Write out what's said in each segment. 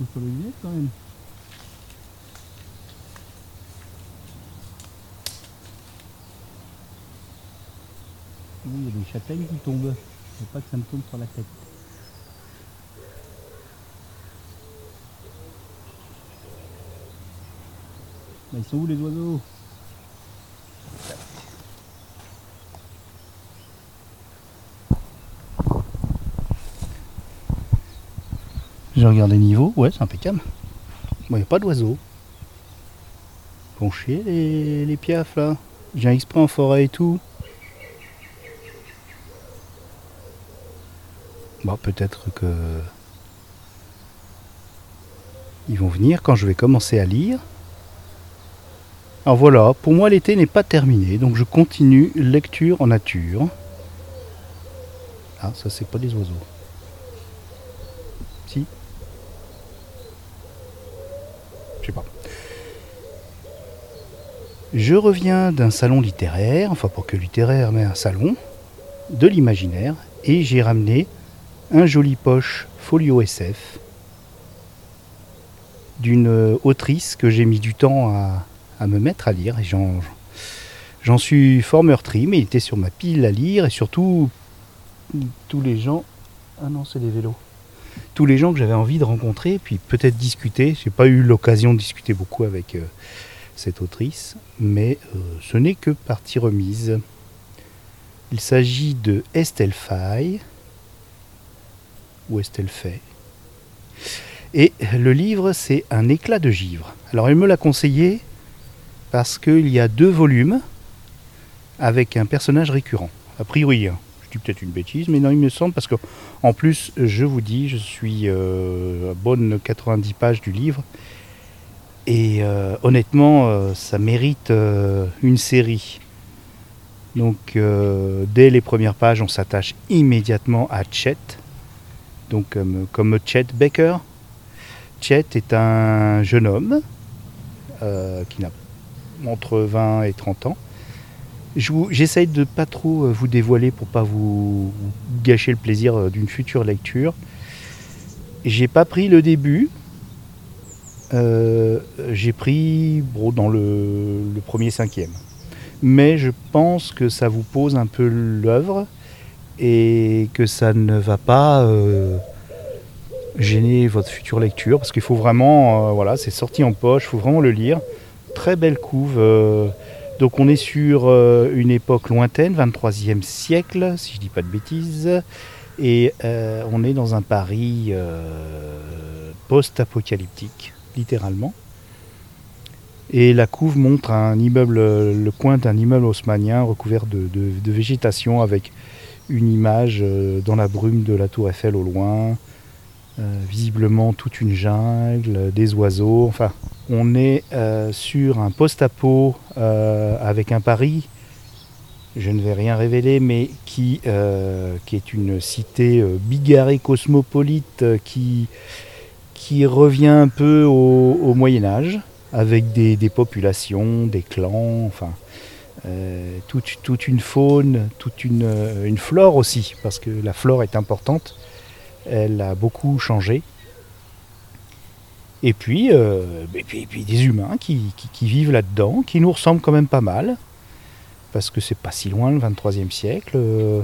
beaucoup sur lunettes quand même. Oui, il y a des châtaignes qui tombent. Faut pas que ça me tombe sur la tête. Bah, ils sont où les oiseaux? J'ai regardé le niveau, ouais c'est impeccable. Bon, il n'y a pas d'oiseaux. Font chier les, les là. J'ai un exprès en forêt et tout. Bon, peut-être que. Ils vont venir quand je vais commencer à lire. Alors voilà, pour moi l'été n'est pas terminé, donc je continue lecture en nature. Ah, ça c'est pas des oiseaux. Si. Je Je reviens d'un salon littéraire, enfin pas que littéraire, mais un salon de l'imaginaire, et j'ai ramené un joli poche folio SF d'une autrice que j'ai mis du temps à, me mettre à lire et j'en, j'en suis fort meurtri, mais il était sur ma pile à lire et surtout tous les gens. Ah non, c'est des vélos. Les gens que j'avais envie de rencontrer, puis peut-être discuter. J'ai pas eu l'occasion de discuter beaucoup avec euh, cette autrice, mais euh, ce n'est que partie remise. Il s'agit de Estelle Faye, ou Estelle Fay. Et le livre, c'est Un éclat de givre. Alors, elle me l'a conseillé parce qu'il y a deux volumes avec un personnage récurrent. A priori, hein. Peut-être une bêtise, mais non, il me semble, parce que en plus, je vous dis, je suis euh, à bonne 90 pages du livre, et euh, honnêtement, euh, ça mérite une série. Donc, dès les premières pages, on s'attache immédiatement à Chet, donc comme, Chet Baker. Chet est un jeune homme qui n'a entre 20 et 30 ans. Je J'essaye de pas trop euh, vous dévoiler pour pas vous gâcher le plaisir euh, d'une future lecture. J'ai pas pris le début. Euh, J'ai pris dans le, premier cinquième. Mais je pense que ça vous pose un peu l'œuvre et que ça ne va pas gêner votre future lecture parce qu'il faut vraiment, voilà, c'est sorti en poche, il faut vraiment le lire. Très belle couve. Donc on est sur euh, une époque lointaine, 23e siècle, si je dis pas de bêtises, et euh, on est dans un Paris euh, post-apocalyptique, littéralement. Et la couve montre un immeuble, le coin d'un immeuble haussmanien recouvert de, végétation avec une image dans la brume de la tour Eiffel au loin, visiblement toute une jungle, des oiseaux, enfin on est euh, sur un post-apo euh, avec un Paris, je ne vais rien révéler, mais qui, euh, est une cité euh, bigarrée cosmopolite euh, qui, revient un peu au, Moyen Âge, avec des, populations, des clans, enfin euh, toute, une faune, toute euh, une flore aussi, parce que la flore est importante, elle a beaucoup changé. Et puis, euh, des humains qui, vivent là-dedans, qui nous ressemblent quand même pas mal, parce que c'est pas si loin le 23e siècle, euh,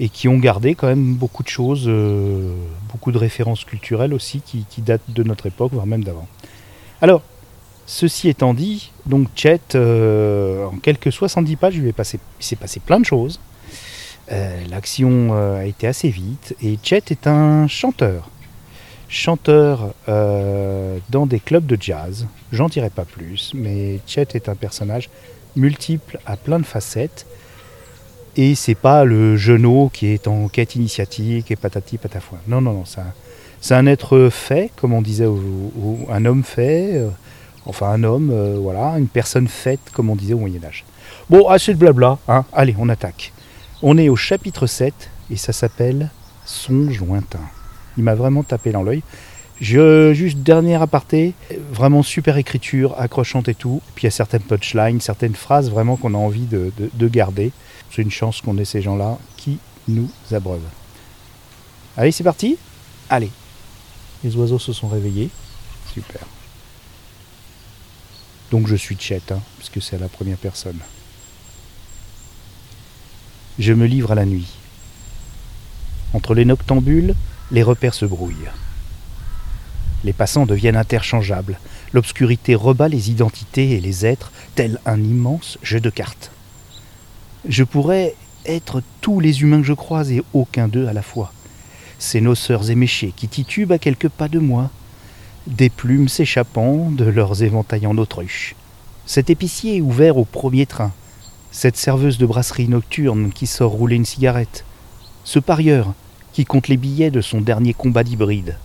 et qui ont gardé quand même beaucoup de choses, euh, beaucoup de références culturelles aussi qui, datent de notre époque, voire même d'avant. Alors, ceci étant dit, donc Chet, en quelques 70 pages, il s'est passé plein de choses. Euh, L'action euh, a été assez vite, et Chet est un chanteur chanteur euh, dans des clubs de jazz. J'en dirai pas plus, mais Chet est un personnage multiple à plein de facettes. Et c'est pas le genou qui est en quête initiatique et patati patafouin. Non, non, non, c'est un, être fait, comme on disait, un homme fait, enfin un homme, voilà, une personne faite, comme on disait au Moyen-Âge. Bon, assez de blabla, hein. allez, on attaque. On est au chapitre 7 et ça s'appelle Songe lointain. Il m'a vraiment tapé dans l'œil. Je, juste dernier aparté, vraiment super écriture, accrochante et tout. Puis il y a certaines punchlines, certaines phrases vraiment qu'on a envie de, de- de garder. C'est une chance qu'on ait ces gens-là qui nous abreuvent. Allez, c'est parti Allez, Les oiseaux se sont réveillés. Super. Donc je suis Chet, hein, puisque c'est à la première personne. Je me livre à la nuit. Entre les noctambules, les repères se brouillent. Les passants deviennent interchangeables. L'obscurité rebat les identités et les êtres, tel un immense jeu de cartes. Je pourrais être tous les humains que je croise et aucun d'eux à la fois. Ces noceurs éméchés qui titubent à quelques pas de moi, des plumes s'échappant de leurs éventails en autruche. Cet épicier ouvert au premier train, cette serveuse de brasserie nocturne qui sort rouler une cigarette, ce parieur qui compte les billets de son dernier combat d'hybride,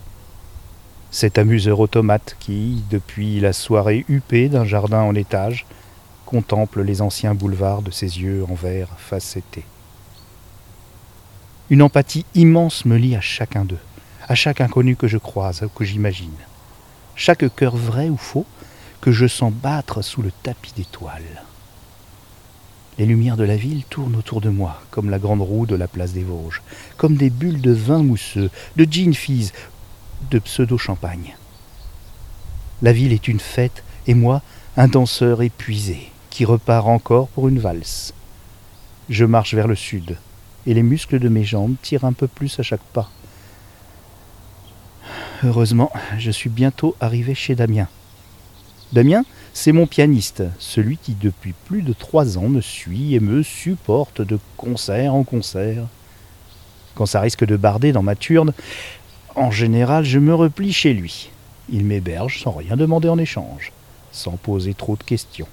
cet amuseur automate qui, depuis la soirée huppée d'un jardin en étage, contemple les anciens boulevards de ses yeux en verre facettés. Une empathie immense me lie à chacun d'eux, à chaque inconnu que je croise, que j'imagine. Chaque cœur vrai ou faux que je sens battre sous le tapis d'étoiles. Les lumières de la ville tournent autour de moi, comme la grande roue de la place des Vosges, comme des bulles de vin mousseux, de gin fizz de pseudo-champagne. La ville est une fête, et moi, un danseur épuisé, qui repart encore pour une valse. Je marche vers le sud, et les muscles de mes jambes tirent un peu plus à chaque pas. Heureusement, je suis bientôt arrivé chez Damien. Damien, c'est mon pianiste, celui qui depuis plus de trois ans me suit et me supporte de concert en concert. Quand ça risque de barder dans ma turne, en général, je me replie chez lui. Il m'héberge sans rien demander en échange, sans poser trop de questions.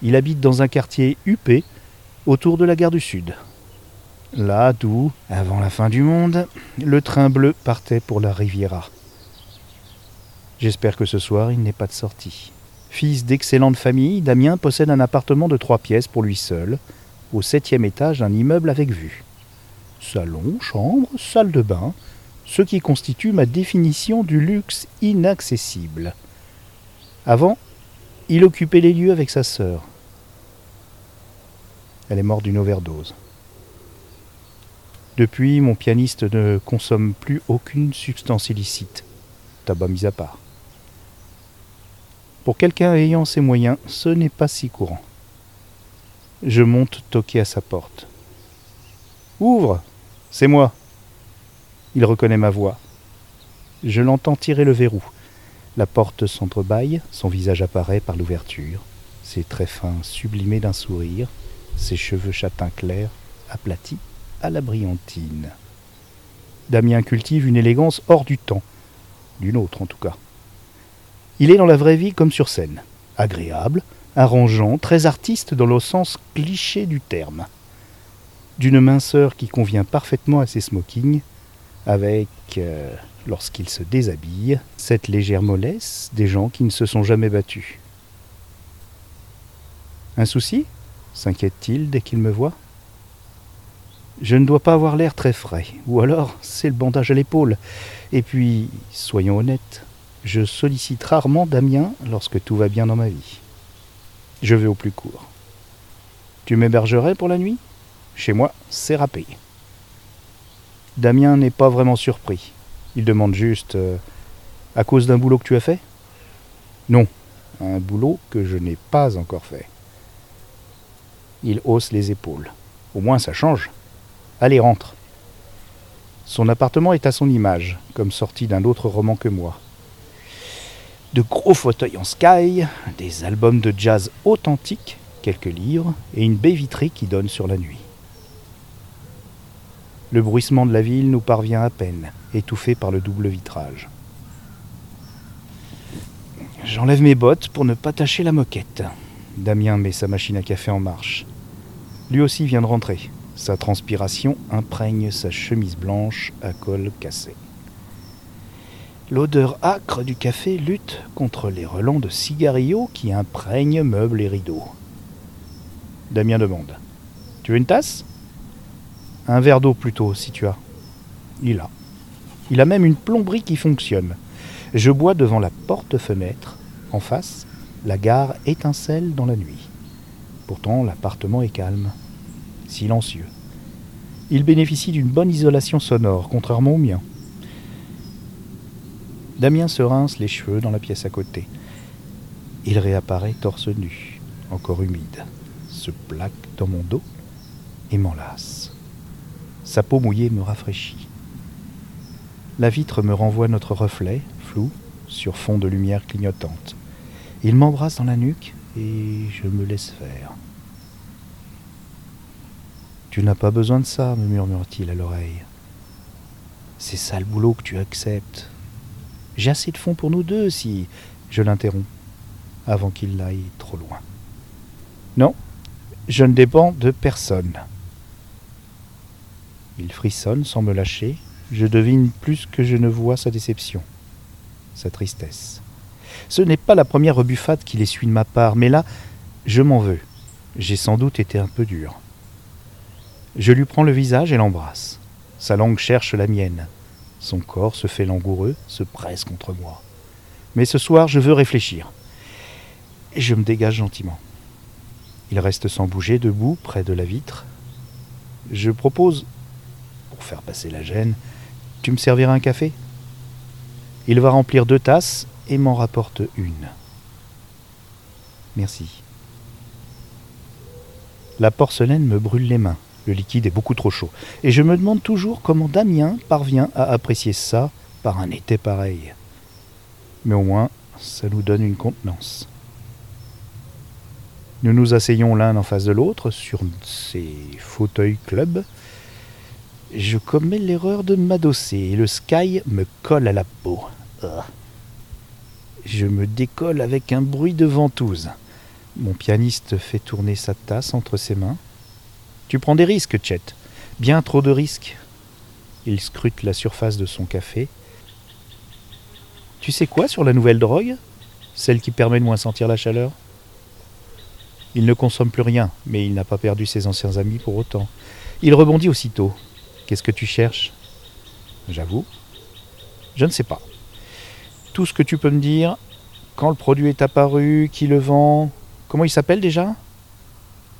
Il habite dans un quartier huppé, autour de la gare du Sud. Là d'où, avant la fin du monde, le train bleu partait pour la Riviera. J'espère que ce soir il n'est pas de sortie. Fils d'excellente famille, Damien possède un appartement de trois pièces pour lui seul, au septième étage d'un immeuble avec vue. Salon, chambre, salle de bain, ce qui constitue ma définition du luxe inaccessible. Avant, il occupait les lieux avec sa sœur. Elle est morte d'une overdose. Depuis, mon pianiste ne consomme plus aucune substance illicite, tabac mis à part. Pour quelqu'un ayant ses moyens, ce n'est pas si courant. Je monte toquer à sa porte. Ouvre C'est moi il reconnaît ma voix. Je l'entends tirer le verrou. La porte s'entrebâille, son visage apparaît par l'ouverture, ses traits fins sublimés d'un sourire, ses cheveux châtains clairs, aplatis à la brillantine. Damien cultive une élégance hors du temps, d'une autre en tout cas. Il est dans la vraie vie comme sur scène, agréable, arrangeant, très artiste dans le sens cliché du terme. D'une minceur qui convient parfaitement à ses smokings, avec, euh, lorsqu'il se déshabille, cette légère mollesse des gens qui ne se sont jamais battus. Un souci? S'inquiète-t-il dès qu'il me voit? Je ne dois pas avoir l'air très frais, ou alors c'est le bandage à l'épaule. Et puis, soyons honnêtes, je sollicite rarement Damien lorsque tout va bien dans ma vie. Je vais au plus court. Tu m'hébergerais pour la nuit? Chez moi, c'est râpé. Damien n'est pas vraiment surpris. Il demande juste euh, À cause d'un boulot que tu as fait? Non, un boulot que je n'ai pas encore fait. Il hausse les épaules. Au moins ça change. Allez, rentre. Son appartement est à son image, comme sorti d'un autre roman que moi. De gros fauteuils en sky, des albums de jazz authentiques, quelques livres et une baie vitrée qui donne sur la nuit. Le bruissement de la ville nous parvient à peine, étouffé par le double vitrage. J'enlève mes bottes pour ne pas tâcher la moquette. Damien met sa machine à café en marche. Lui aussi vient de rentrer. Sa transpiration imprègne sa chemise blanche à col cassé. L'odeur âcre du café lutte contre les relents de cigarillos qui imprègnent meubles et rideaux. Damien demande Tu veux une tasse? Un verre d'eau plutôt, si tu as. Il a. Il a même une plomberie qui fonctionne. Je bois devant la porte-fenêtre. En face, la gare étincelle dans la nuit. Pourtant, l'appartement est calme, silencieux. Il bénéficie d'une bonne isolation sonore, contrairement au mien. Damien se rince les cheveux dans la pièce à côté. Il réapparaît torse nu, encore humide, se plaque dans mon dos et m'enlace. Sa peau mouillée me rafraîchit. La vitre me renvoie notre reflet, flou, sur fond de lumière clignotante. Il m'embrasse dans la nuque et je me laisse faire. Tu n'as pas besoin de ça, me murmure-t-il à l'oreille. C'est ça le boulot que tu acceptes. J'ai assez de fonds pour nous deux si je l'interromps, avant qu'il aille trop loin. Non, je ne dépends de personne. Il frissonne sans me lâcher. Je devine plus que je ne vois sa déception, sa tristesse. Ce n'est pas la première rebuffade qu'il essuie de ma part, mais là, je m'en veux. J'ai sans doute été un peu dur. Je lui prends le visage et l'embrasse. Sa langue cherche la mienne. Son corps se fait langoureux, se presse contre moi. Mais ce soir, je veux réfléchir. Et je me dégage gentiment. Il reste sans bouger, debout, près de la vitre. Je propose pour faire passer la gêne. Tu me serviras un café? Il va remplir deux tasses et m'en rapporte une. Merci. La porcelaine me brûle les mains. Le liquide est beaucoup trop chaud. Et je me demande toujours comment Damien parvient à apprécier ça par un été pareil. Mais au moins, ça nous donne une contenance. Nous nous asseyons l'un en face de l'autre sur ces fauteuils club je commets l'erreur de m'adosser et le sky me colle à la peau. Ah. Je me décolle avec un bruit de ventouse. Mon pianiste fait tourner sa tasse entre ses mains. Tu prends des risques, Chet. Bien trop de risques. Il scrute la surface de son café. Tu sais quoi sur la nouvelle drogue? Celle qui permet de moins sentir la chaleur? Il ne consomme plus rien, mais il n'a pas perdu ses anciens amis pour autant. Il rebondit aussitôt. Qu'est-ce que tu cherches? J'avoue, je ne sais pas. Tout ce que tu peux me dire, quand le produit est apparu, qui le vend, comment il s'appelle déjà?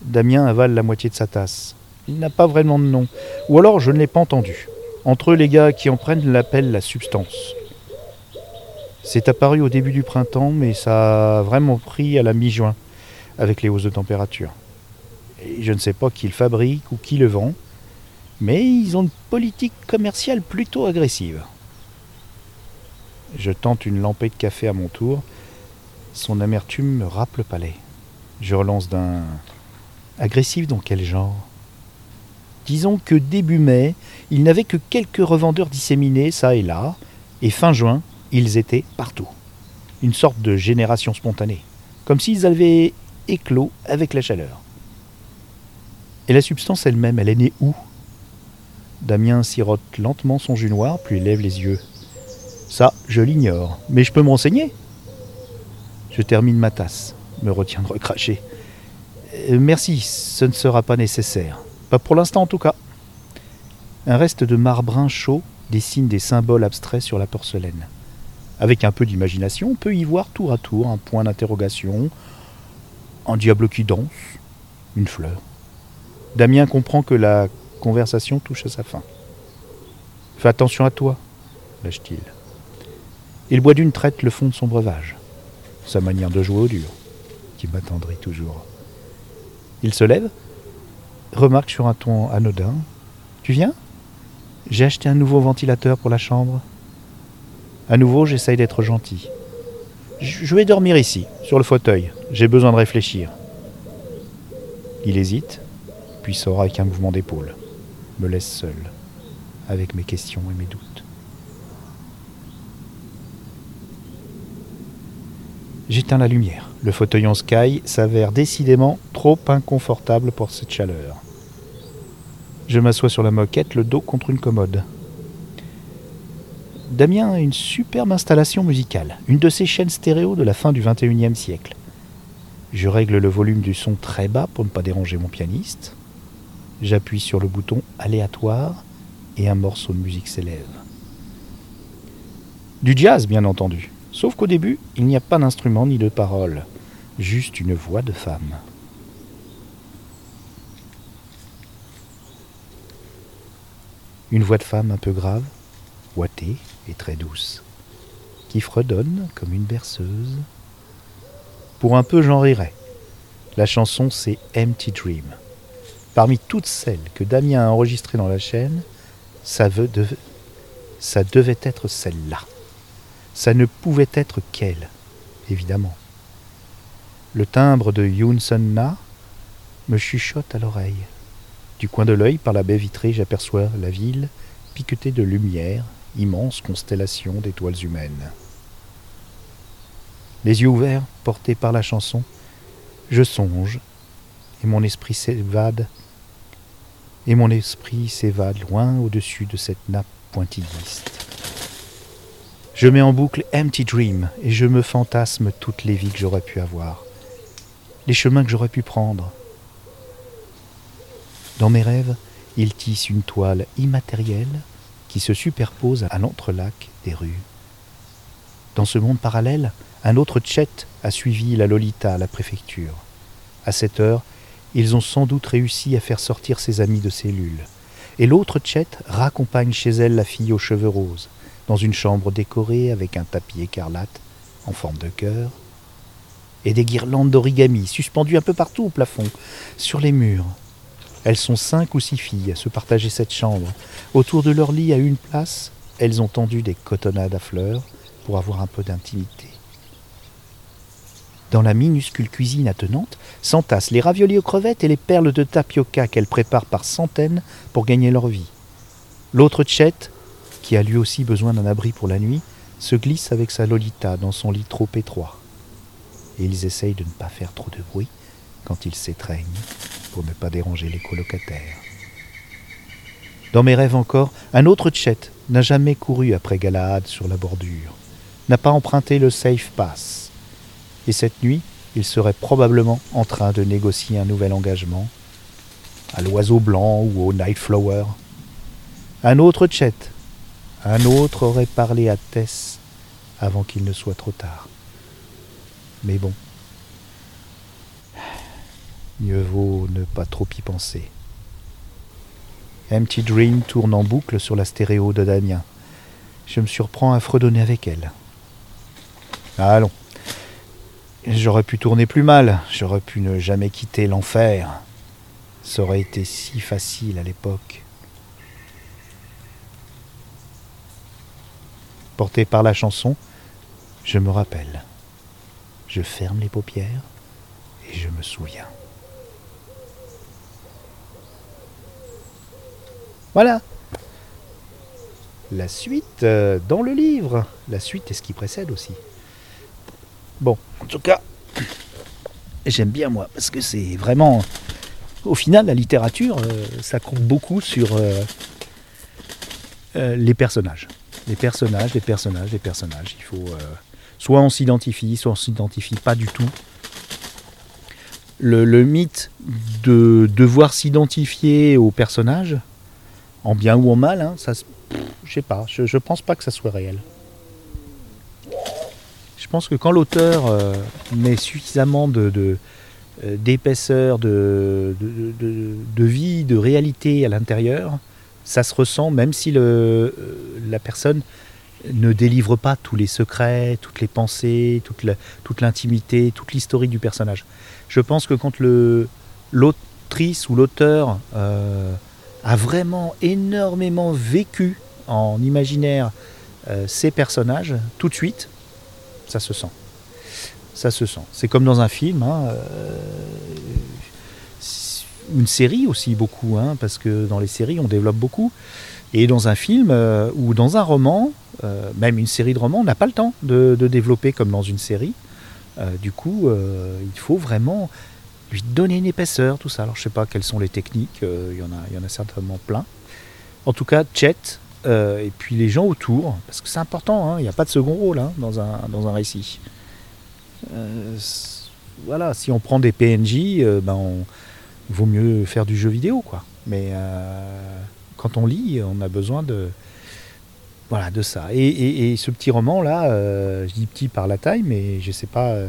Damien avale la moitié de sa tasse. Il n'a pas vraiment de nom. Ou alors je ne l'ai pas entendu. Entre eux, les gars qui en prennent l'appellent la substance. C'est apparu au début du printemps, mais ça a vraiment pris à la mi-juin, avec les hausses de température. Et je ne sais pas qui le fabrique ou qui le vend, mais ils ont une politique commerciale plutôt agressive. Je tente une lampée de café à mon tour. Son amertume me râpe le palais. Je relance d'un. Agressif dans quel genre? Disons que début mai, il n'avait que quelques revendeurs disséminés ça et là, et fin juin, ils étaient partout. Une sorte de génération spontanée, comme s'ils avaient éclos avec la chaleur. Et la substance elle-même, elle est née où? Damien sirote lentement son jus noir, puis lève les yeux. Ça, je l'ignore, mais je peux me renseigner. Je termine ma tasse, me retiens de recracher. Euh, merci, ce ne sera pas nécessaire. Pas pour l'instant en tout cas. Un reste de marbrun chaud dessine des symboles abstraits sur la porcelaine. Avec un peu d'imagination, on peut y voir tour à tour un point d'interrogation, un diable qui danse, une fleur. Damien comprend que la conversation touche à sa fin. Fais attention à toi, lâche-t-il. Il boit d'une traite le fond de son breuvage, sa manière de jouer au dur, qui m'attendrit toujours. Il se lève, remarque sur un ton anodin Tu viens? J'ai acheté un nouveau ventilateur pour la chambre. À nouveau, j'essaye d'être gentil. Je vais dormir ici, sur le fauteuil. J'ai besoin de réfléchir. Il hésite, puis sort avec un mouvement d'épaule me laisse seul avec mes questions et mes doutes. J'éteins la lumière. Le fauteuil en sky s'avère décidément trop inconfortable pour cette chaleur. Je m'assois sur la moquette, le dos contre une commode. Damien a une superbe installation musicale, une de ces chaînes stéréo de la fin du XXIe siècle. Je règle le volume du son très bas pour ne pas déranger mon pianiste. J'appuie sur le bouton aléatoire et un morceau de musique s'élève. Du jazz, bien entendu. Sauf qu'au début, il n'y a pas d'instrument ni de parole, juste une voix de femme. Une voix de femme un peu grave, ouatée et très douce. qui fredonne comme une berceuse. Pour un peu, j'en rirais. La chanson, c'est Empty Dream. Parmi toutes celles que Damien a enregistrées dans la chaîne, ça, devait être celle-là. Ça ne pouvait être qu'elle, évidemment. Le timbre de Yoon Sun Na me chuchote à l'oreille. Du coin de l'œil, par la baie vitrée, j'aperçois la ville piquetée de lumière, immense constellation d'étoiles humaines. Les yeux ouverts, portés par la chanson, je songe, et mon esprit s'évade, et mon esprit s'évade loin au-dessus de cette nappe pointilliste. Je mets en boucle Empty Dream et je me fantasme toutes les vies que j'aurais pu avoir, les chemins que j'aurais pu prendre, dans mes rêves, il tisse une toile immatérielle qui se superpose à l'entrelac des rues. Dans ce monde parallèle, un autre Tchet a suivi la Lolita à la préfecture. À cette heure, ils ont sans doute réussi à faire sortir ses amis de cellule. Et l'autre Tchet raccompagne chez elle la fille aux cheveux roses, dans une chambre décorée avec un tapis écarlate en forme de cœur, et des guirlandes d'origami suspendues un peu partout au plafond, sur les murs, elles sont cinq ou six filles à se partager cette chambre. Autour de leur lit à une place, elles ont tendu des cotonnades à fleurs pour avoir un peu d'intimité. Dans la minuscule cuisine attenante s'entassent les raviolis aux crevettes et les perles de tapioca qu'elles préparent par centaines pour gagner leur vie. L'autre Tchet, qui a lui aussi besoin d'un abri pour la nuit, se glisse avec sa Lolita dans son lit trop étroit. Et ils essayent de ne pas faire trop de bruit quand ils s'étreignent pour ne pas déranger les colocataires. Dans mes rêves encore, un autre Tchet n'a jamais couru après Galahad sur la bordure, n'a pas emprunté le safe pass. Et cette nuit, il serait probablement en train de négocier un nouvel engagement, à l'oiseau blanc ou au Nightflower. Un autre Tchet, un autre aurait parlé à Tess avant qu'il ne soit trop tard. Mais bon, mieux vaut ne pas trop y penser. Empty Dream tourne en boucle sur la stéréo de Damien. Je me surprends à fredonner avec elle. Allons. J'aurais pu tourner plus mal, j'aurais pu ne jamais quitter l'enfer. Ça aurait été si facile à l'époque. Porté par la chanson, je me rappelle. Je ferme les paupières et je me souviens. Voilà. La suite euh, dans le livre. La suite est ce qui précède aussi. Bon, en tout cas, j'aime bien moi, parce que c'est vraiment... Au final, la littérature, euh, ça compte beaucoup sur euh, les personnages. Les personnages, les personnages, les personnages. Il faut... soit on s'identifie, soit on s'identifie pas du tout. Le, mythe de devoir s'identifier aux personnages, en bien ou en mal, hein, ça, je sais pas, je, ne pense pas que ça soit réel. Je pense que quand l'auteur euh, met suffisamment de, euh, d'épaisseur, de, de, vie, de réalité à l'intérieur, ça se ressent même si le, euh, la personne ne délivre pas tous les secrets, toutes les pensées, toute, l'intimité, toute l'historique du personnage. Je pense que quand l'autrice ou l'auteur a vraiment énormément vécu en imaginaire euh, ces personnages, tout de suite, ça se sent. Ça se sent. C'est comme dans un film, hein, euh, une série aussi beaucoup, hein, parce que dans les séries on développe beaucoup. Et dans un film euh, ou dans un roman, même une série de romans, on n'a pas le temps de, développer comme dans une série. du coup, il faut vraiment lui donner une épaisseur, tout ça. Alors je sais pas quelles sont les techniques, euh, il, y en a, il y en a certainement plein. En tout cas, euh, et puis les gens autour, parce que c'est important, hein, il n'y a pas de second rôle hein, dans, un, dans un récit. Euh, voilà, si on prend des PNJ, ben vaut mieux faire du jeu vidéo, quoi. Mais quand on lit, on a besoin de, voilà, de ça. Et, ce petit roman là, je dis petit par la taille, mais je sais pas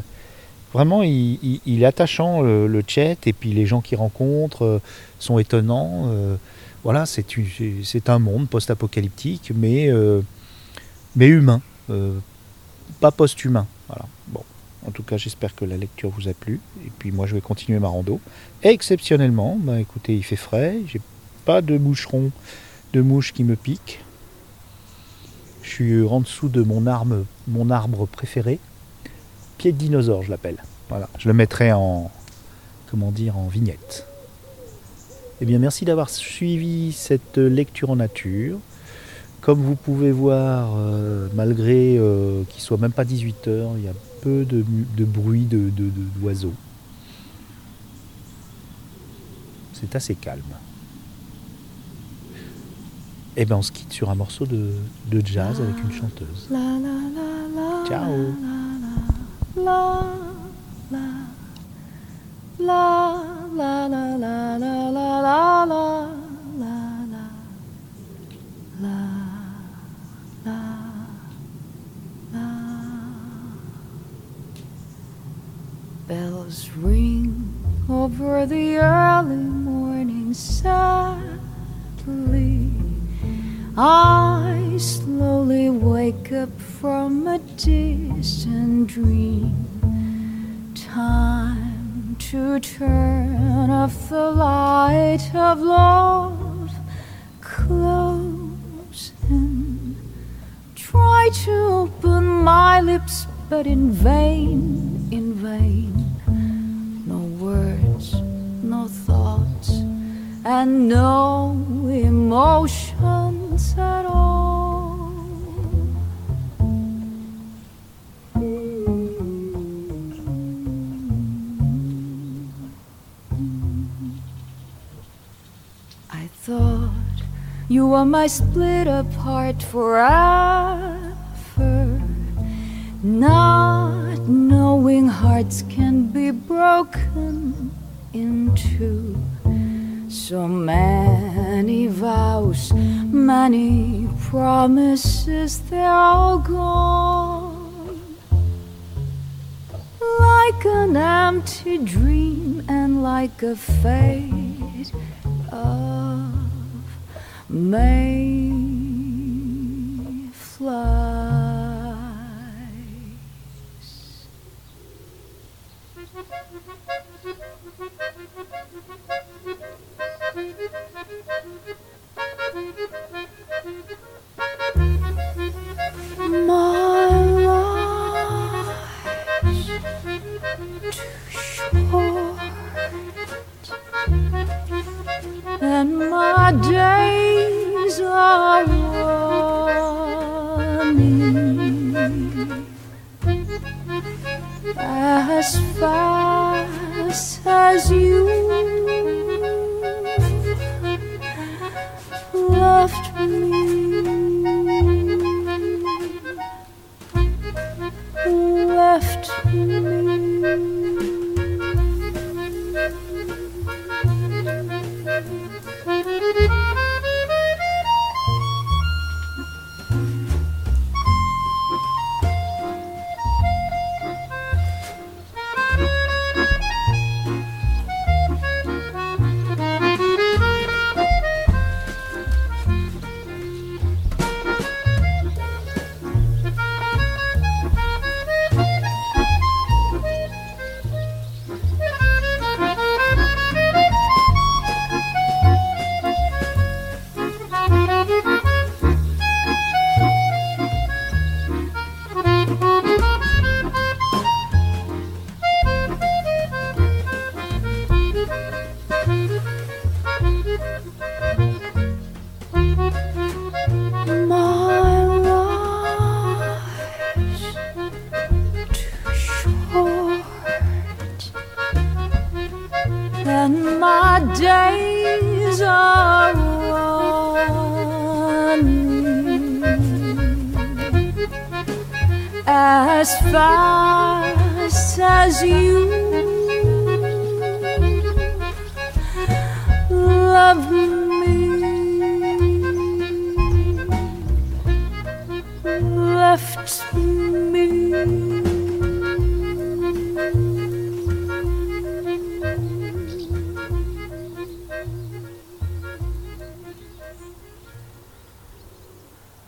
Vraiment, il, est attachant le, chat et puis les gens qu'il rencontre euh, sont étonnants. Euh, voilà, c'est un monde post-apocalyptique, mais, euh, mais humain. pas post-humain. Voilà. Bon. En tout cas, j'espère que la lecture vous a plu. Et puis moi, je vais continuer ma rando. exceptionnellement, bah, écoutez, il fait frais. Pas de moucheron, de mouche qui me pique. Je suis en dessous de mon, arme, mon arbre préféré. Pied de dinosaure, je l'appelle. Voilà. Je le mettrai en, comment dire, en vignette. Eh bien, merci d'avoir suivi cette lecture en nature. Comme vous pouvez voir, euh, malgré euh, qu'il soit même pas 18h, il y a peu de, bruit d'oiseaux. De, C'est assez calme. Et eh bien on se quitte sur un morceau de, jazz avec une chanteuse. Ciao Bells ring over the early morning sadly. I slowly wake up from a distant dream. Time to turn off the light of love. Close try to open my lips, but in vain, in vain No words, no thoughts, and no I thought you were my split apart forever. Not knowing hearts can be broken into so many vows, many promises, they're all gone. Like an empty dream and like a fate of May My and my days are running as fast as you love me. Left me.